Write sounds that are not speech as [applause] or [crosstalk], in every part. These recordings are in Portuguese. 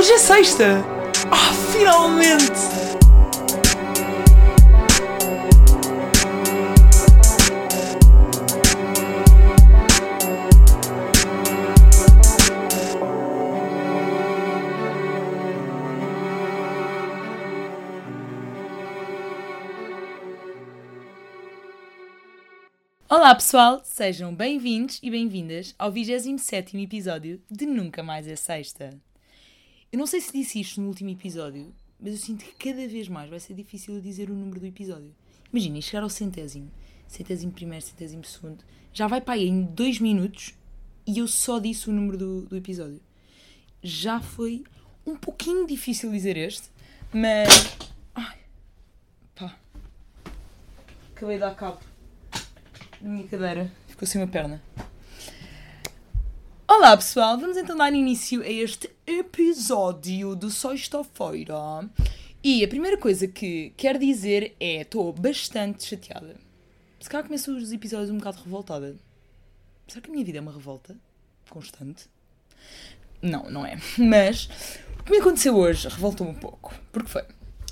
Hoje é sexta! Ah, finalmente! Olá pessoal, sejam bem-vindos e bem-vindas ao 27 episódio de Nunca Mais é Sexta. Eu não sei se disse isto no último episódio, mas eu sinto que cada vez mais vai ser difícil dizer o número do episódio. Imaginem, chegar ao centésimo, centésimo primeiro, centésimo segundo, já vai para aí em dois minutos e eu só disse o número do, do episódio. Já foi um pouquinho difícil dizer este, mas. Ai, pá. Acabei de dar cabo na minha cadeira. Ficou sem uma perna. Olá pessoal, vamos então dar início a este episódio de sexta-feira. E a primeira coisa que quero dizer é: estou bastante chateada. Se calhar começo os episódios um bocado revoltada. Será que a minha vida é uma revolta constante? Não, não é. [laughs] Mas o que me aconteceu hoje revoltou-me um pouco. Porque foi.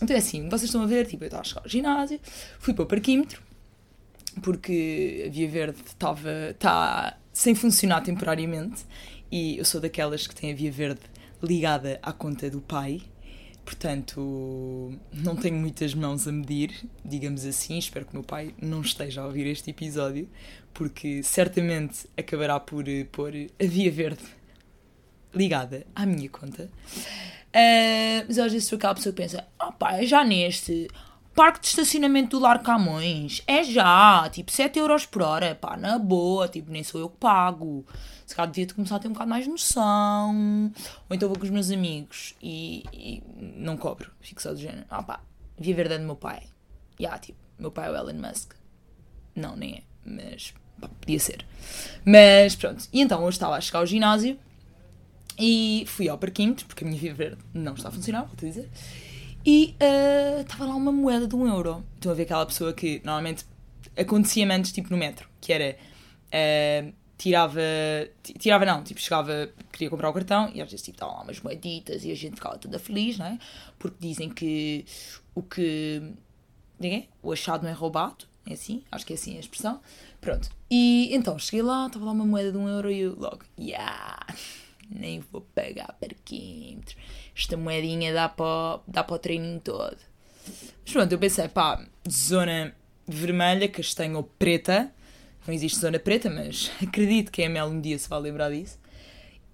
Então é assim, vocês estão a ver, tipo, eu estava a chegar ao ginásio, fui para o parquímetro, porque a Via Verde estava está sem funcionar temporariamente e eu sou daquelas que tem a Via Verde ligada à conta do pai, portanto não tenho muitas mãos a medir, digamos assim. Espero que o meu pai não esteja a ouvir este episódio, porque certamente acabará por eh, pôr a Via Verde ligada à minha conta. Uh, mas às vezes sou aquela pessoa que pensa: oh pá, já neste, parque de estacionamento do Lar Camões. É já, tipo, 7 euros por hora, pá, na boa, tipo, nem sou eu que pago. Se calhar devia começar a ter um bocado mais noção. Ou então vou com os meus amigos e, e não cobro, fico só do género. Ah pá, via verdade do meu pai. Já, yeah, tipo, meu pai é o Elon Musk. Não, nem é, mas pá, podia ser. Mas pronto, e então hoje estava a chegar ao ginásio e fui ao parquímetro, porque a minha Via Verde não está a funcionar, vou-te dizer. E estava uh, lá uma moeda de um euro. Estão a ver aquela pessoa que normalmente acontecia antes, tipo no metro, que era. Uh, tirava. Tirava não, tipo, chegava, queria comprar o cartão e às vezes tipo, lá umas moeditas e a gente ficava toda feliz, não é? Porque dizem que o que. Ninguém? O achado não é roubado, é assim, acho que é assim a expressão. Pronto. E então cheguei lá, estava lá uma moeda de um euro e eu logo, yeah, nem vou pagar parquímetros esta moedinha dá para, dá para o treininho todo. Mas pronto, eu pensei, pá, zona vermelha, castanha ou preta. Não existe zona preta, mas [laughs] acredito que a Mel um dia se vai lembrar disso.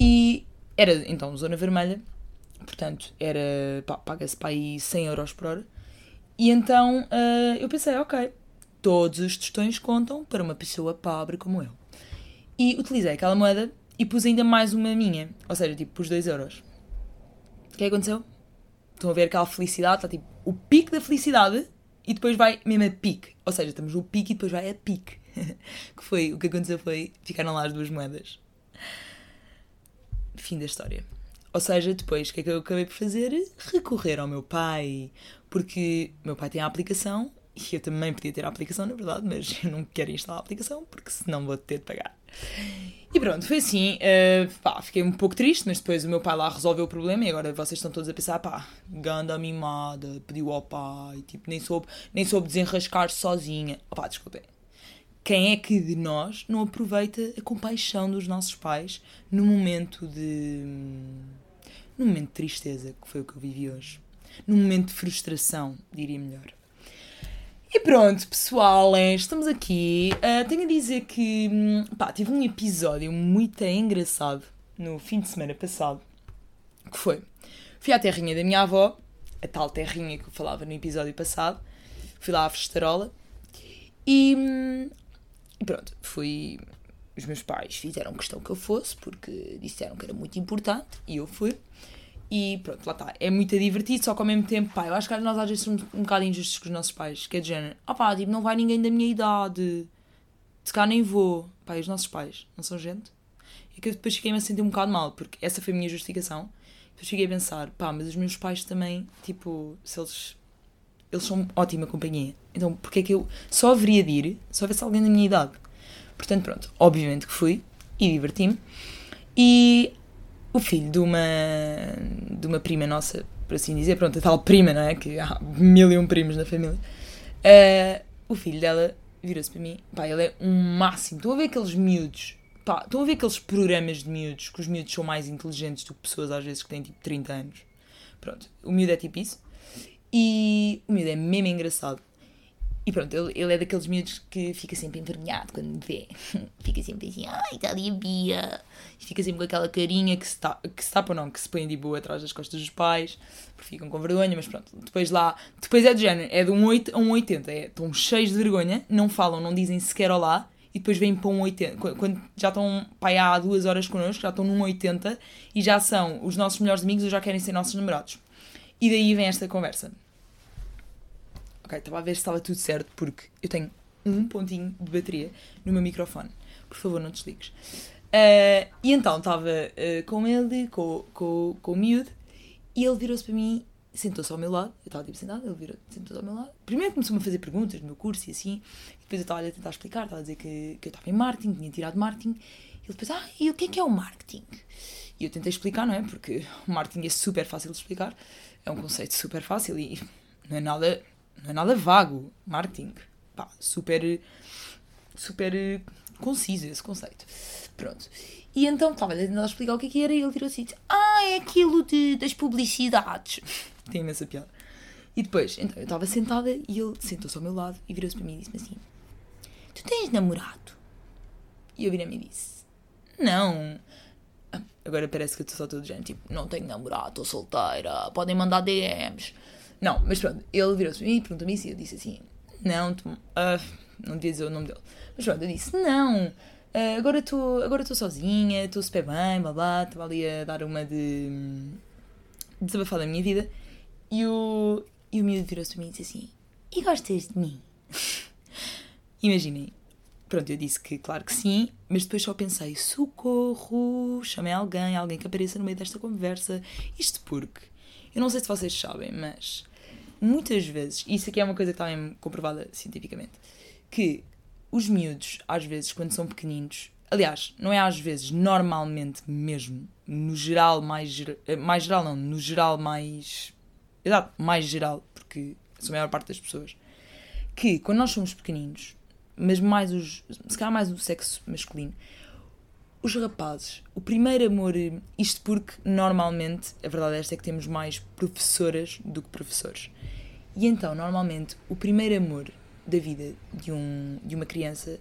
E era então zona vermelha, portanto, era, paga-se para aí 100 euros por hora. E então uh, eu pensei, ok, todos os tostões contam para uma pessoa pobre como eu. E utilizei aquela moeda e pus ainda mais uma minha, ou seja, tipo, pus 2 euros. O que é que aconteceu? Estão a ver aquela felicidade, está tipo o pico da felicidade e depois vai mesmo a pique. Ou seja, estamos no pico e depois vai a pique. [laughs] que foi, o que aconteceu foi, ficaram lá as duas moedas. Fim da história. Ou seja, depois, o que é que eu acabei por fazer? Recorrer ao meu pai. Porque meu pai tem a aplicação e eu também podia ter a aplicação, na verdade, mas [laughs] eu não quero instalar a aplicação porque senão vou ter de pagar. E pronto, foi assim. Uh, pá, fiquei um pouco triste, mas depois o meu pai lá resolveu o problema e agora vocês estão todos a pensar, pá, ganda mimada, pediu ao pai, tipo, nem soube, nem soube desenrascar sozinha. Opá, desculpem. Quem é que de nós não aproveita a compaixão dos nossos pais no momento de. no momento de tristeza, que foi o que eu vivi hoje? No momento de frustração, diria melhor. E pronto, pessoal, estamos aqui. Uh, tenho a dizer que hum, pá, tive um episódio muito engraçado no fim de semana passado. Que foi? Fui à terrinha da minha avó, a tal terrinha que eu falava no episódio passado. Fui lá à festarola e, hum, e pronto, fui. Os meus pais fizeram questão que eu fosse porque disseram que era muito importante e eu fui. E pronto, lá está. É muito divertido, só que ao mesmo tempo, pá, eu acho que nós às vezes somos um bocado injustos com os nossos pais. Que é de género, ah pá, tipo, não vai ninguém da minha idade. Se cá nem vou. Pá, e os nossos pais não são gente? E que eu depois fiquei-me a sentir um bocado mal, porque essa foi a minha justificação. Depois fiquei a pensar, pá, mas os meus pais também, tipo, se eles. Eles são ótima companhia. Então, porque é que eu só haveria de ir se houvesse alguém da minha idade? Portanto, pronto, obviamente que fui e diverti-me. E o filho de uma, de uma prima nossa, por assim dizer, pronto, a tal prima, não é? Que há mil e um primos na família. Uh, o filho dela virou-se para mim, pá, ele é um máximo. Estão a ver aqueles miúdos, pá, estão a ver aqueles programas de miúdos, que os miúdos são mais inteligentes do que pessoas às vezes que têm tipo 30 anos. Pronto, o miúdo é tipo isso. E o miúdo é mesmo engraçado. E pronto, ele, ele é daqueles miúdos que fica sempre envergonhado quando me vê. [laughs] fica sempre assim, ai, está ali a Bia. E fica sempre com aquela carinha que se, ta, que se tapa ou não, que se põe de boa atrás das costas dos pais, porque ficam com vergonha, mas pronto. Depois lá, depois é de género, é de um 8 a um 80. É, estão cheios de vergonha, não falam, não dizem sequer olá, e depois vêm para um 80. Quando já estão pai, há duas horas connosco, já estão num 80 e já são os nossos melhores amigos ou já querem ser nossos namorados. E daí vem esta conversa. Ok, estava a ver se estava tudo certo, porque eu tenho um pontinho de bateria no meu microfone. Por favor, não desligues. Uh, e então estava uh, com ele, com, com, com o miúdo, e ele virou-se para mim, sentou-se ao meu lado. Eu estava tipo sentado, ele virou sentou-se ao meu lado. Primeiro começou-me a fazer perguntas do meu curso e assim, e depois eu estava a tentar explicar, estava a dizer que, que eu estava em marketing, tinha tirado marketing. E ele depois, ah, e o que é que é o marketing? E eu tentei explicar, não é? Porque o marketing é super fácil de explicar, é um conceito super fácil e não é nada não é nada vago. Marketing. Pá, super. super conciso esse conceito. Pronto. E então estava a tentar explicar o que, é que era e ele tirou assim: Ah, é aquilo de, das publicidades. [laughs] Tem imensa piada. E depois, então, eu estava sentada e ele sentou-se ao meu lado e virou-se para mim e disse-me assim: Tu tens namorado? E eu virei-me e disse: Não. Agora parece que eu estou só todo gente, tipo, não tenho namorado, estou solteira, podem mandar DMs. Não, mas pronto, ele virou-se para mim e perguntou-me isso e eu disse assim: Não, tu, uh, não devia dizer o nome dele. Mas pronto, eu disse: Não, uh, agora estou agora sozinha, estou super bem, blá blá. Estava ali a dar uma de. de desabafar da minha vida. E o, e o miúdo virou-se para mim e disse assim: E gostas de mim? [laughs] Imaginem. Pronto, eu disse que claro que sim, mas depois só pensei: socorro, chamei alguém, alguém que apareça no meio desta conversa. Isto porque, eu não sei se vocês sabem, mas muitas vezes, e isso aqui é uma coisa que está comprovada cientificamente, que os miúdos, às vezes, quando são pequeninos, aliás, não é às vezes, normalmente mesmo, no geral mais, eh, mais geral não, no geral mais, exato, mais geral, porque são a maior parte das pessoas, que quando nós somos pequeninos, mas mais os, se calhar mais o sexo masculino, os rapazes, o primeiro amor, isto porque normalmente, a verdade é esta é que temos mais professoras do que professores. E então, normalmente, o primeiro amor da vida de, um, de uma criança,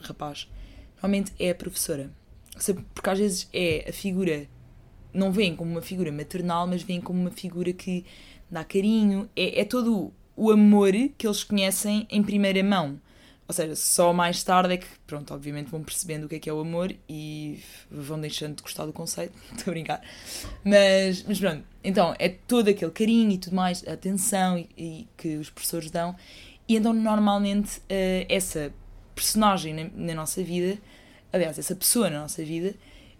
rapaz, normalmente é a professora. Porque às vezes é a figura, não vem como uma figura maternal, mas vem como uma figura que dá carinho, é, é todo o amor que eles conhecem em primeira mão. Ou seja, só mais tarde é que, pronto, obviamente vão percebendo o que é que é o amor e vão deixando de gostar do conceito. [laughs] Estou a brincar. Mas, mas pronto, então é todo aquele carinho e tudo mais, atenção e, e que os professores dão. E então, normalmente, uh, essa personagem na, na, nossa vida, aliás, essa pessoa na nossa vida,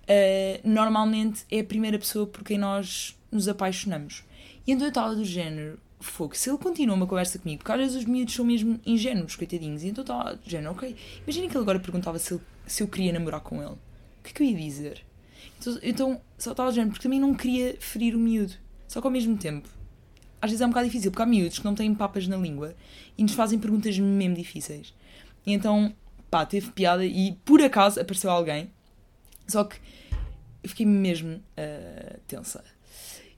uh, normalmente é a primeira pessoa por quem nós nos apaixonamos. E então eu estava do género, fogo, se ele continua uma conversa comigo, porque às vezes os miúdos são mesmo ingênuos, coitadinhos, e então do género, ok. Imagina que ele agora perguntava se, ele, se eu queria namorar com ele. O que é que eu ia dizer? Então, então só estava do género, porque também não queria ferir o miúdo. Só que ao mesmo tempo, às vezes é um bocado difícil, porque há miúdos que não têm papas na língua e nos fazem perguntas mesmo difíceis. E então, pá, teve piada e por acaso apareceu alguém, só que eu fiquei mesmo uh, tensa.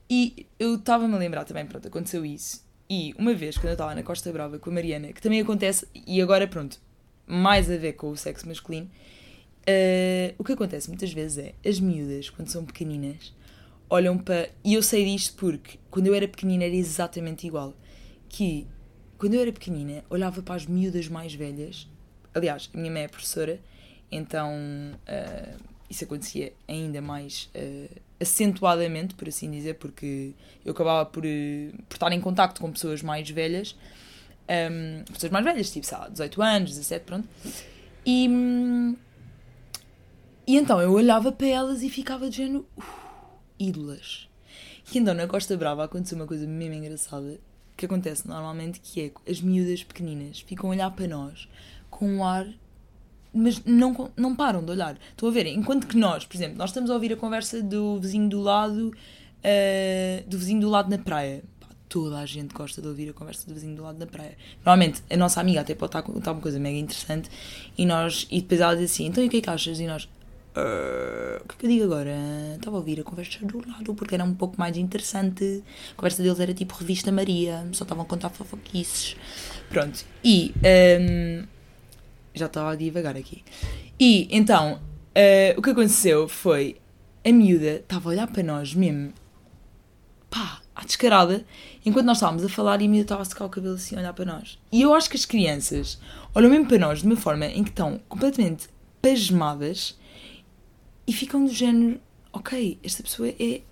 E eu estava-me a lembrar também, pronto, aconteceu isso. E uma vez, quando eu estava na Costa Brava com a Mariana, que também acontece, e agora pronto, mais a ver com o sexo masculino, uh, o que acontece muitas vezes é as miúdas, quando são pequeninas, olham para. E eu sei disto porque quando eu era pequenina era exatamente igual. Que quando eu era pequenina olhava para as miúdas mais velhas. Aliás, a minha mãe é professora, então uh, isso acontecia ainda mais uh, acentuadamente, por assim dizer, porque eu acabava por, uh, por estar em contacto com pessoas mais velhas, um, pessoas mais velhas, tipo, sei lá, 18 anos, 17, pronto. E, e então eu olhava para elas e ficava de género, uh, ídolas. E então na Costa Brava aconteceu uma coisa mesmo engraçada que acontece normalmente, que é as miúdas pequeninas ficam a olhar para nós com um ar mas não, não param de olhar. Estão a ver? Enquanto que nós, por exemplo, nós estamos a ouvir a conversa do vizinho do lado, uh, do vizinho do lado na praia. Pá, toda a gente gosta de ouvir a conversa do vizinho do lado na praia. Normalmente, a nossa amiga até pode estar a contar uma coisa mega interessante e, nós, e depois ela diz assim: então e o que é que achas? E nós, uh, o que é que eu digo agora? Estava a ouvir a conversa do lado porque era um pouco mais interessante. A conversa deles era tipo revista Maria, só estavam a contar fofoquices. Pronto. E. Um, já estava a divagar aqui. E então, uh, o que aconteceu foi a miúda estava a olhar para nós mesmo, pá, à descarada, enquanto nós estávamos a falar e a miúda estava a secar o cabelo assim a olhar para nós. E eu acho que as crianças olham mesmo para nós de uma forma em que estão completamente pasmadas e ficam do género, ok, esta pessoa é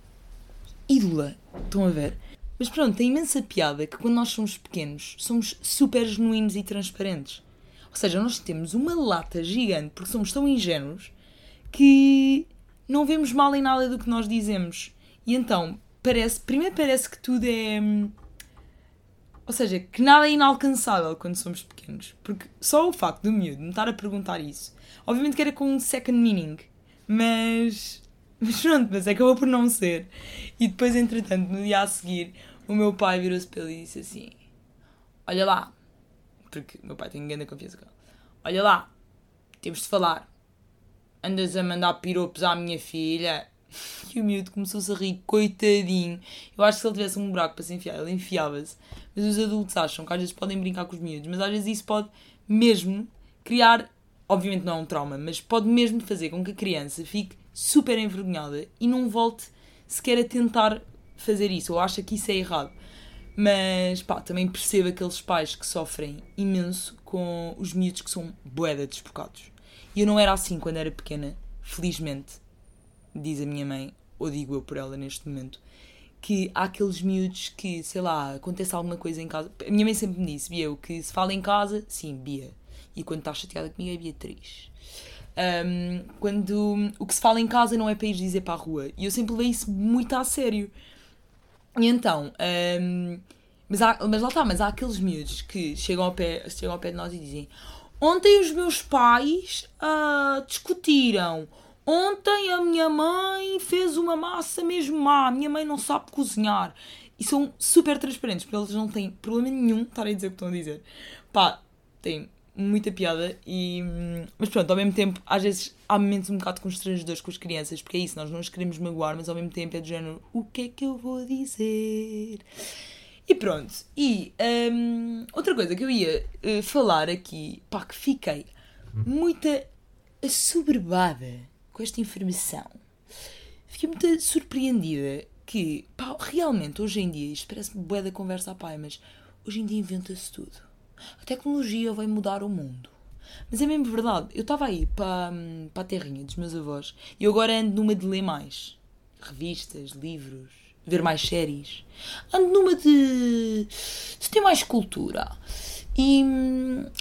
ídola, estão a ver? Mas pronto, tem imensa piada que quando nós somos pequenos somos super genuínos e transparentes. Ou seja, nós temos uma lata gigante porque somos tão ingênuos que não vemos mal em nada do que nós dizemos. E então, parece, primeiro parece que tudo é. Ou seja, que nada é inalcançável quando somos pequenos. Porque só o facto do miúdo me estar a perguntar isso, obviamente que era com um second meaning, mas. [laughs] Mas pronto, mas acabou por não ser. E depois, entretanto, no dia a seguir, o meu pai virou-se para ele e disse assim: Olha lá, porque meu pai tem grande confiança com ele. Olha lá, temos de falar. Andas a mandar piropos à minha filha. [laughs] E o miúdo começou-se a rir, coitadinho. Eu acho que se ele tivesse um buraco para se enfiar, ele enfiava-se. Mas os adultos acham que às vezes podem brincar com os miúdos, mas às vezes isso pode mesmo criar, obviamente não é um trauma, mas pode mesmo fazer com que a criança fique super envergonhada e não volte sequer a tentar fazer isso, ou acha que isso é errado. Mas pá, também percebo aqueles pais que sofrem imenso com os miúdos que são boeda desbocados. E eu não era assim quando era pequena, felizmente, diz a minha mãe, ou digo eu por ela neste momento, que há aqueles miúdos que, sei lá, acontece alguma coisa em casa. A minha mãe sempre me disse, Bia, o que se fala em casa, sim, Bia. E quando está chateada comigo é Beatriz. Um, quando o que se fala em casa não é para ir dizer para a rua. E eu sempre levei isso muito a sério. E então, um, mas, há, mas lá está, mas há aqueles miúdos que chegam ao pé, chegam ao pé de nós e dizem: Ontem os meus pais uh, discutiram. Ontem a minha mãe fez uma massa mesmo má. A minha mãe não sabe cozinhar. E são super transparentes, porque eles não têm problema nenhum estar a dizer o que estão a dizer. Pá, tem muita piada e. Mas pronto, ao mesmo tempo, às vezes há momentos um bocado constrangedores com as crianças, porque é isso, nós não os queremos magoar, mas ao mesmo tempo é do género, o que é que eu vou dizer? E pronto, e um, outra coisa que eu ia uh, falar aqui, pá, que fiquei muito assoberbada com esta informação. Fiquei muito surpreendida que, pá, realmente hoje em dia, isto parece-me bué da conversa a pai, mas hoje em dia inventa-se tudo a tecnologia vai mudar o mundo. Mas é mesmo verdade. Eu estava aí para, para a terrinha dos meus avós e agora ando numa de ler mais. Revistas, livros, ver mais séries. Ando numa de, de ter mais cultura. E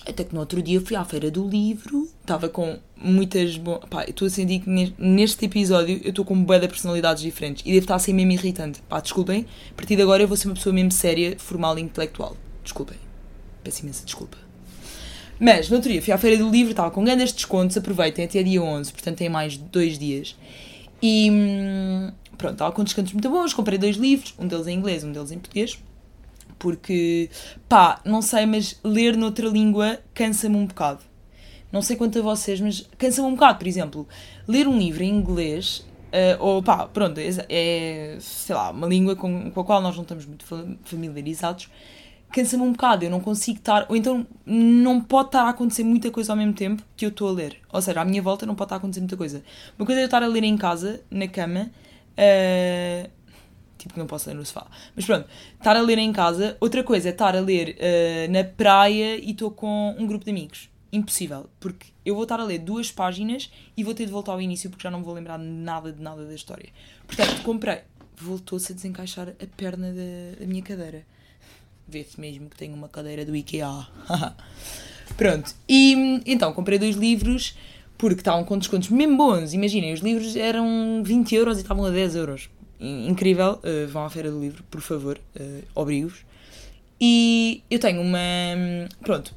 até que no outro dia fui à feira do livro, estava com muitas. Bo... Pá, estou a sentir que neste episódio eu estou com boa de personalidades diferentes e devo estar a ser mesmo irritante. Pá, desculpem, a partir de agora eu vou ser uma pessoa mesmo séria, formal e intelectual. Desculpem. Peço imensa desculpa. Mas, no outro dia, fui à Feira do Livro, estava com grandes descontos, aproveitem até dia 11, portanto tem mais dois dias. E hum, pronto, estava com descontos muito bons, comprei dois livros, um deles em inglês, um deles em português, porque, pá, não sei, mas ler noutra língua cansa-me um bocado. Não sei quanto a vocês, mas cansa-me um bocado, por exemplo, ler um livro em inglês, uh, ou pá, pronto, é, é, sei lá, uma língua com, com a qual nós não estamos muito familiarizados, cansa-me um bocado, eu não consigo estar, ou então não pode estar a acontecer muita coisa ao mesmo tempo que eu estou a ler. Ou seja, à minha volta não pode estar a acontecer muita coisa. Uma coisa é eu estar a ler em casa, na cama, uh, tipo que não posso ler no sofá, mas pronto, estar a ler em casa. Outra coisa é estar a ler uh, na praia e estou com um grupo de amigos. Impossível, porque eu vou estar a ler duas páginas e vou ter de voltar ao início porque já não vou lembrar nada de nada da história. Portanto, comprei. Voltou-se a desencaixar a perna da, da minha cadeira vê-se mesmo que tenho uma cadeira do IKEA. [laughs] Pronto, e então comprei dois livros porque estavam com descontos mesmo bons. Imaginem, os livros eram 20 euros e estavam a 10 euros. Incrível, uh, vão à feira do livro, por favor, uh, obrigo-vos. E eu tenho uma. Pronto,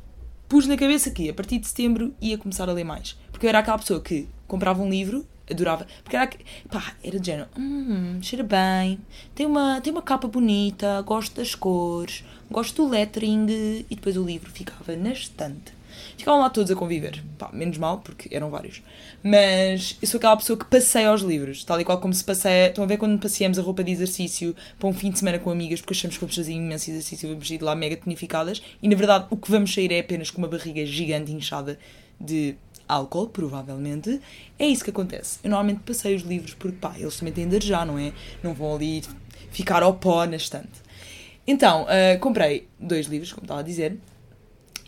pus na cabeça que a partir de setembro ia começar a ler mais. Porque eu era aquela pessoa que comprava um livro, adorava, porque era, pá, era de género, hum, cheira bem, tem uma, tem uma capa bonita, gosto das cores, gosto do lettering, e depois o livro ficava na estante. Ficavam lá todos a conviver. Pá, menos mal, porque eram vários. Mas eu sou aquela pessoa que passeia aos livros, tal e qual como se passeia. Estão a ver quando passeamos a roupa de exercício para um fim de semana com amigas, porque achamos que vamos fazer imenso exercício vamos ir lá mega tonificadas, e na verdade o que vamos sair é apenas com uma barriga gigante inchada de álcool, provavelmente. É isso que acontece. Eu normalmente passei os livros porque, pá, eles também têm de arejar, não é? Não vão ali ficar ao pó na estante. Então, uh, comprei dois livros, como estava a dizer,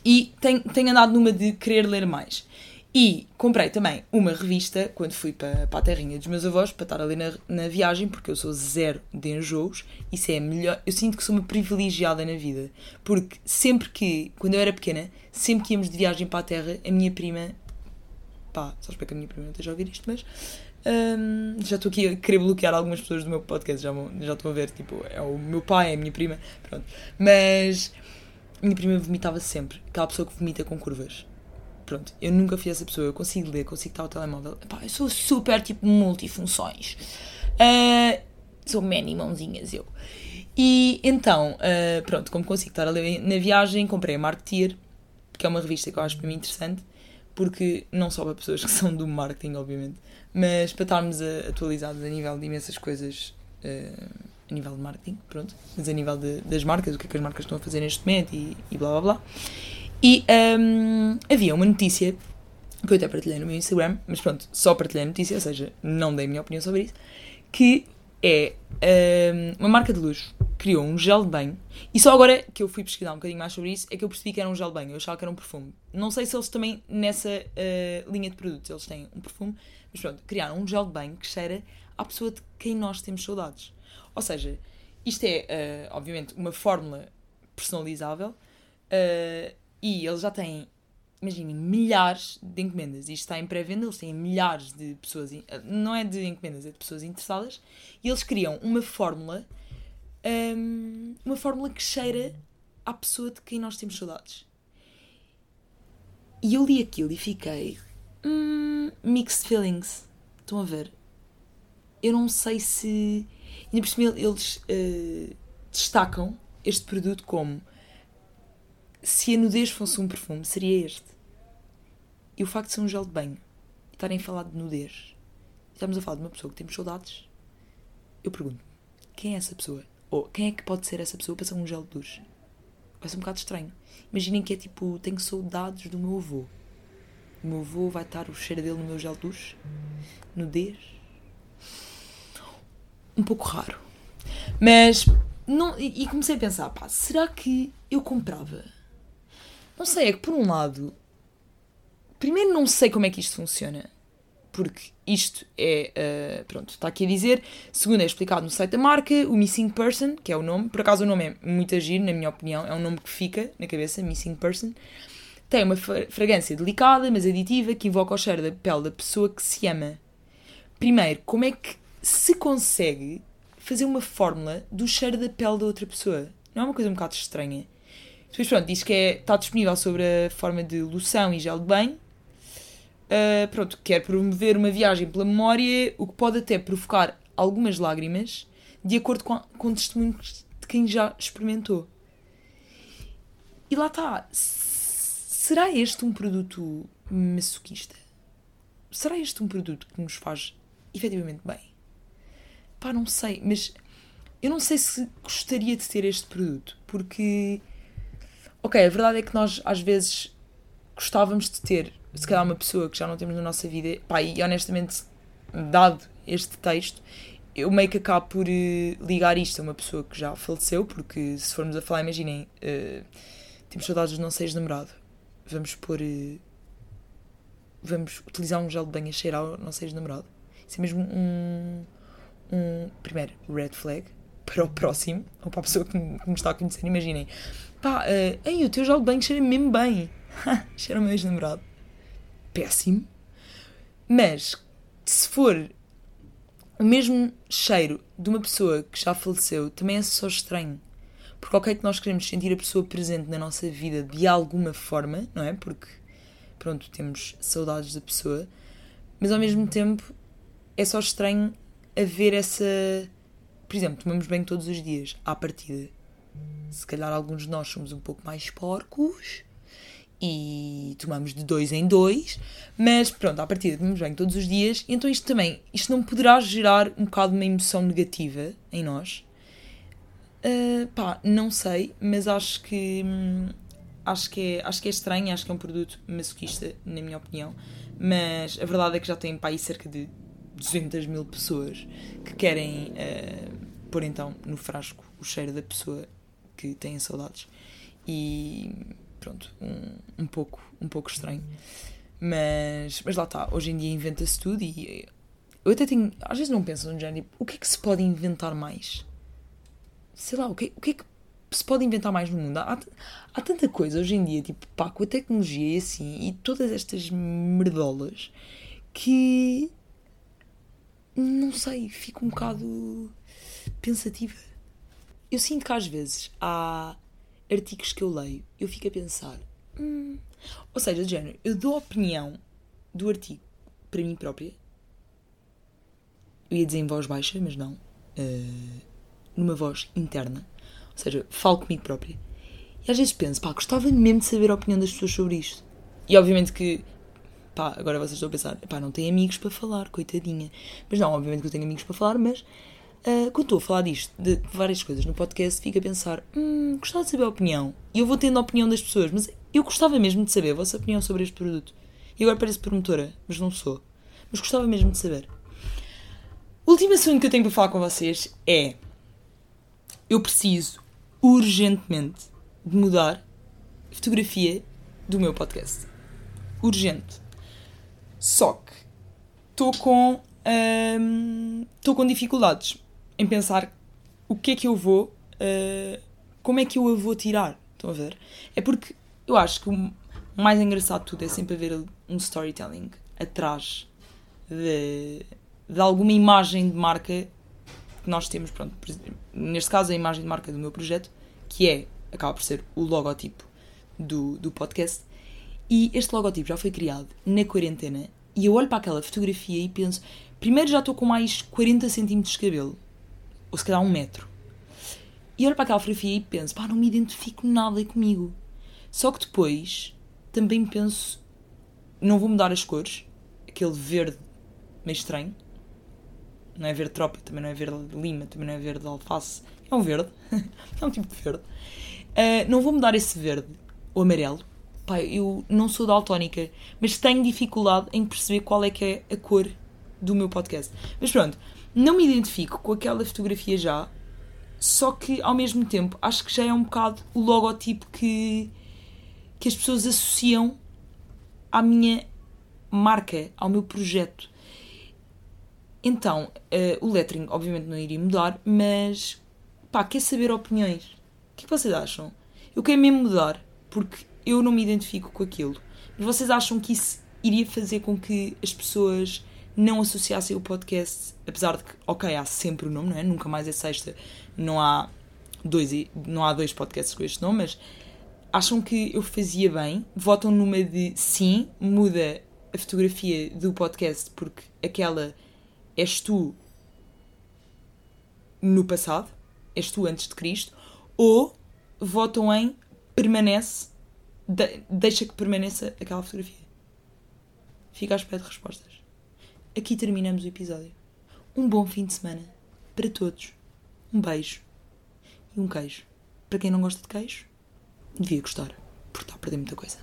e tenho, tenho andado numa de querer ler mais. E comprei também uma revista quando fui para, para a terrinha dos meus avós, para estar ali na, na viagem, porque eu sou zero de enjoos. Isso é melhor. Eu sinto que sou uma privilegiada na vida. Porque sempre que, quando eu era pequena, sempre que íamos de viagem para a terra, a minha prima. Pá, só espero que a minha prima não esteja a ouvir isto, mas. Hum, já estou aqui a querer bloquear algumas pessoas do meu podcast, já, já estou a ver, tipo, é o meu pai, é a minha prima, pronto. Mas minha prima vomitava sempre. Aquela pessoa que vomita com curvas. Pronto, eu nunca fui essa pessoa. Eu consigo ler, consigo estar ao telemóvel. Epá, eu sou super tipo multifunções. Uh, sou many mãozinhas eu. E então, uh, pronto, como consigo estar a ler na viagem, comprei a Marketeer, que é uma revista que eu acho para mim interessante, porque não só para pessoas que [laughs] são do marketing, obviamente, mas para estarmos atualizados a nível de imensas coisas. Uh, a nível de marketing, pronto, mas a nível de, das marcas, o que é que as marcas estão a fazer neste momento e, e blá blá blá. E um, havia uma notícia que eu até partilhei no meu Instagram, mas pronto, só partilhei a notícia, ou seja, não dei a minha opinião sobre isso, que é um, uma marca de luxo criou um gel de banho e só agora que eu fui pesquisar um bocadinho mais sobre isso é que eu percebi que era um gel de banho, eu achava que era um perfume. Não sei se eles também nessa uh, linha de produtos eles têm um perfume, mas pronto, criaram um gel de banho que cheira à pessoa de quem nós temos saudades. Ou seja, isto é, uh, obviamente, uma fórmula personalizável uh, e eles já têm, imaginem, milhares de encomendas. Isto está em pré-venda, eles têm milhares de pessoas, não é de encomendas, é de pessoas interessadas, e eles criam uma fórmula, um, uma fórmula que cheira à pessoa de quem nós temos saudades. E eu li aquilo e fiquei. Hum, mixed feelings. Estão a ver? Eu não sei se e por cima eles uh, destacam este produto como se a nudez fosse um perfume, seria este. E o facto de ser um gel de banho e estarem a falar de nudez, estamos a falar de uma pessoa que temos saudades, eu pergunto: quem é essa pessoa? Ou quem é que pode ser essa pessoa para ser um gel de duche? Vai ser um bocado estranho. Imaginem que é tipo: tenho saudades do meu avô. O meu avô vai estar o cheiro dele no meu gel de duche? Nudez? um pouco raro. Mas, não, e, comecei a pensar, pá, será que eu comprava? Não sei, é que por um lado, primeiro não sei como é que isto funciona. Porque isto é, uh, pronto, está aqui a dizer. Segundo, é explicado no site da marca, o Missing Person, que é o nome. Por acaso o nome é muito agir, na minha opinião. É um nome que fica na cabeça, Missing Person. Tem uma fragrância delicada, mas aditiva, que invoca o cheiro da pele da pessoa que se ama. Primeiro, como é que se consegue fazer uma fórmula do cheiro da pele da outra pessoa. Não é uma coisa um bocado estranha. Depois, pronto, diz que é, está disponível sobre a forma de loção e gel de banho. Uh, pronto, quer promover uma viagem pela memória, o que pode até provocar algumas lágrimas, de acordo com, com testemunhos de quem já experimentou. E lá está. Será este um produto masoquista? Será este um produto que nos faz efetivamente bem? Pá, não sei, mas eu não sei se gostaria de ter este produto, porque. Ok, a verdade é que nós às vezes gostávamos de ter, se calhar, uma pessoa que já não temos na nossa vida, pá, e honestamente, dado este texto, eu meio que acabo por uh, ligar isto a uma pessoa que já faleceu, porque se formos a falar, imaginem, uh, temos saudades de não seres namorado, vamos pôr. Uh, vamos utilizar um gel de banho a cheirar ao não seres namorado. Isso é mesmo um um, primeiro, red flag para o próximo, ou para a pessoa que me, que me está a conhecer. Imaginem, pá, uh, ei, o teu gel de banho cheira mesmo bem. [laughs] cheira o meu ex-namorado. Péssimo. Mas, se for o mesmo cheiro de uma pessoa que já faleceu, também é só estranho. Porque ok que nós queremos sentir a pessoa presente na nossa vida de alguma forma, não é? Porque, pronto, temos saudades da pessoa, mas ao mesmo tempo é só estranho haver essa. Por exemplo, tomamos banho todos os dias, à partida. Se calhar alguns de nós somos um pouco mais porcos e tomamos de dois em dois, mas pronto, à partida tomamos banho todos os dias, então isto também, isto não poderá gerar um bocado uma emoção negativa em nós. Uh, pá, não sei, mas acho que hum, acho que é, acho que é estranho, acho que é um produto masoquista, na minha opinião, mas a verdade é que já tem pá, aí cerca de 200 mil pessoas que querem uh, pôr então no frasco o cheiro da pessoa que têm saudades. E pronto, um, um, pouco, um pouco estranho. Mas, mas lá está, hoje em dia inventa-se tudo e eu até tenho. Às vezes não penso no género, o que é que se pode inventar mais? Sei lá, o que, o que é que se pode inventar mais no mundo? Há, há tanta coisa hoje em dia, tipo, pá, com a tecnologia e assim, e todas estas merdolas que. Não sei, fico um bocado pensativa. Eu sinto que às vezes há artigos que eu leio, eu fico a pensar. Hum, ou seja, de género, eu dou a opinião do artigo para mim própria. Eu ia dizer em voz baixa, mas não. Uh, numa voz interna. Ou seja, falo comigo própria. E às vezes penso, pá, gostava mesmo de saber a opinião das pessoas sobre isto. E obviamente que, pá, agora vocês estão a pensar, pá, não tenho amigos para falar, coitadinha. Mas não, obviamente que eu tenho amigos para falar, mas Uh, quando estou a falar disto, de várias coisas no podcast, fico a pensar: hum, gostava de saber a opinião. E eu vou tendo a opinião das pessoas, mas eu gostava mesmo de saber a vossa opinião sobre este produto. E agora parece promotora, mas não sou. Mas gostava mesmo de saber. O último assunto que eu tenho para falar com vocês é: eu preciso urgentemente de mudar a fotografia do meu podcast. Urgente. Só que estou com. Estou com dificuldades em pensar o que é que eu vou, uh, como é que eu a vou tirar. Estão a ver? É porque eu acho que o mais engraçado de tudo é sempre haver um storytelling atrás de, de alguma imagem de marca que nós temos. Pronto, neste caso, a imagem de marca do meu projeto, que é, acaba por ser o logotipo do, do podcast. E este logotipo já foi criado na quarentena e eu olho para aquela fotografia e penso: primeiro já estou com mais 40 centímetros de cabelo ou se calhar um metro. E olho para aquela fotografia e penso, pá, não me identifico nada comigo. Só que depois também penso, não vou mudar as cores, aquele verde meio estranho. Não é verde tropa, também não é verde lima, também não é verde alface. É um verde. [laughs] é um tipo de verde. Uh, não vou mudar esse verde, o amarelo. Pá, eu não sou daltónica, mas tenho dificuldade em perceber qual é que é a cor do meu podcast. Mas pronto, não me identifico com aquela fotografia já, só que ao mesmo tempo acho que já é um bocado o logotipo que, que as pessoas associam à minha marca, ao meu projeto. Então, uh, o lettering obviamente não iria mudar, mas pá, quer saber opiniões? O que, é que vocês acham? Eu quero mesmo mudar, porque eu não me identifico com aquilo. Mas vocês acham que isso iria fazer com que as pessoas não associassem o podcast, apesar de que, ok, há sempre o nome, não é? Nunca mais é sexta, não há dois, não há dois podcasts com este nome, mas acham que eu fazia bem, votam numa de sim, muda a fotografia do podcast porque aquela és tu no passado, és tu antes de Cristo, ou votam em permanece, de, deixa que permaneça aquela fotografia. Fica à espera de respostas. Aqui terminamos o episódio. Um bom fim de semana para todos. Um beijo e um queijo. Para quem não gosta de queijo, devia gostar, porque está a perder muita coisa.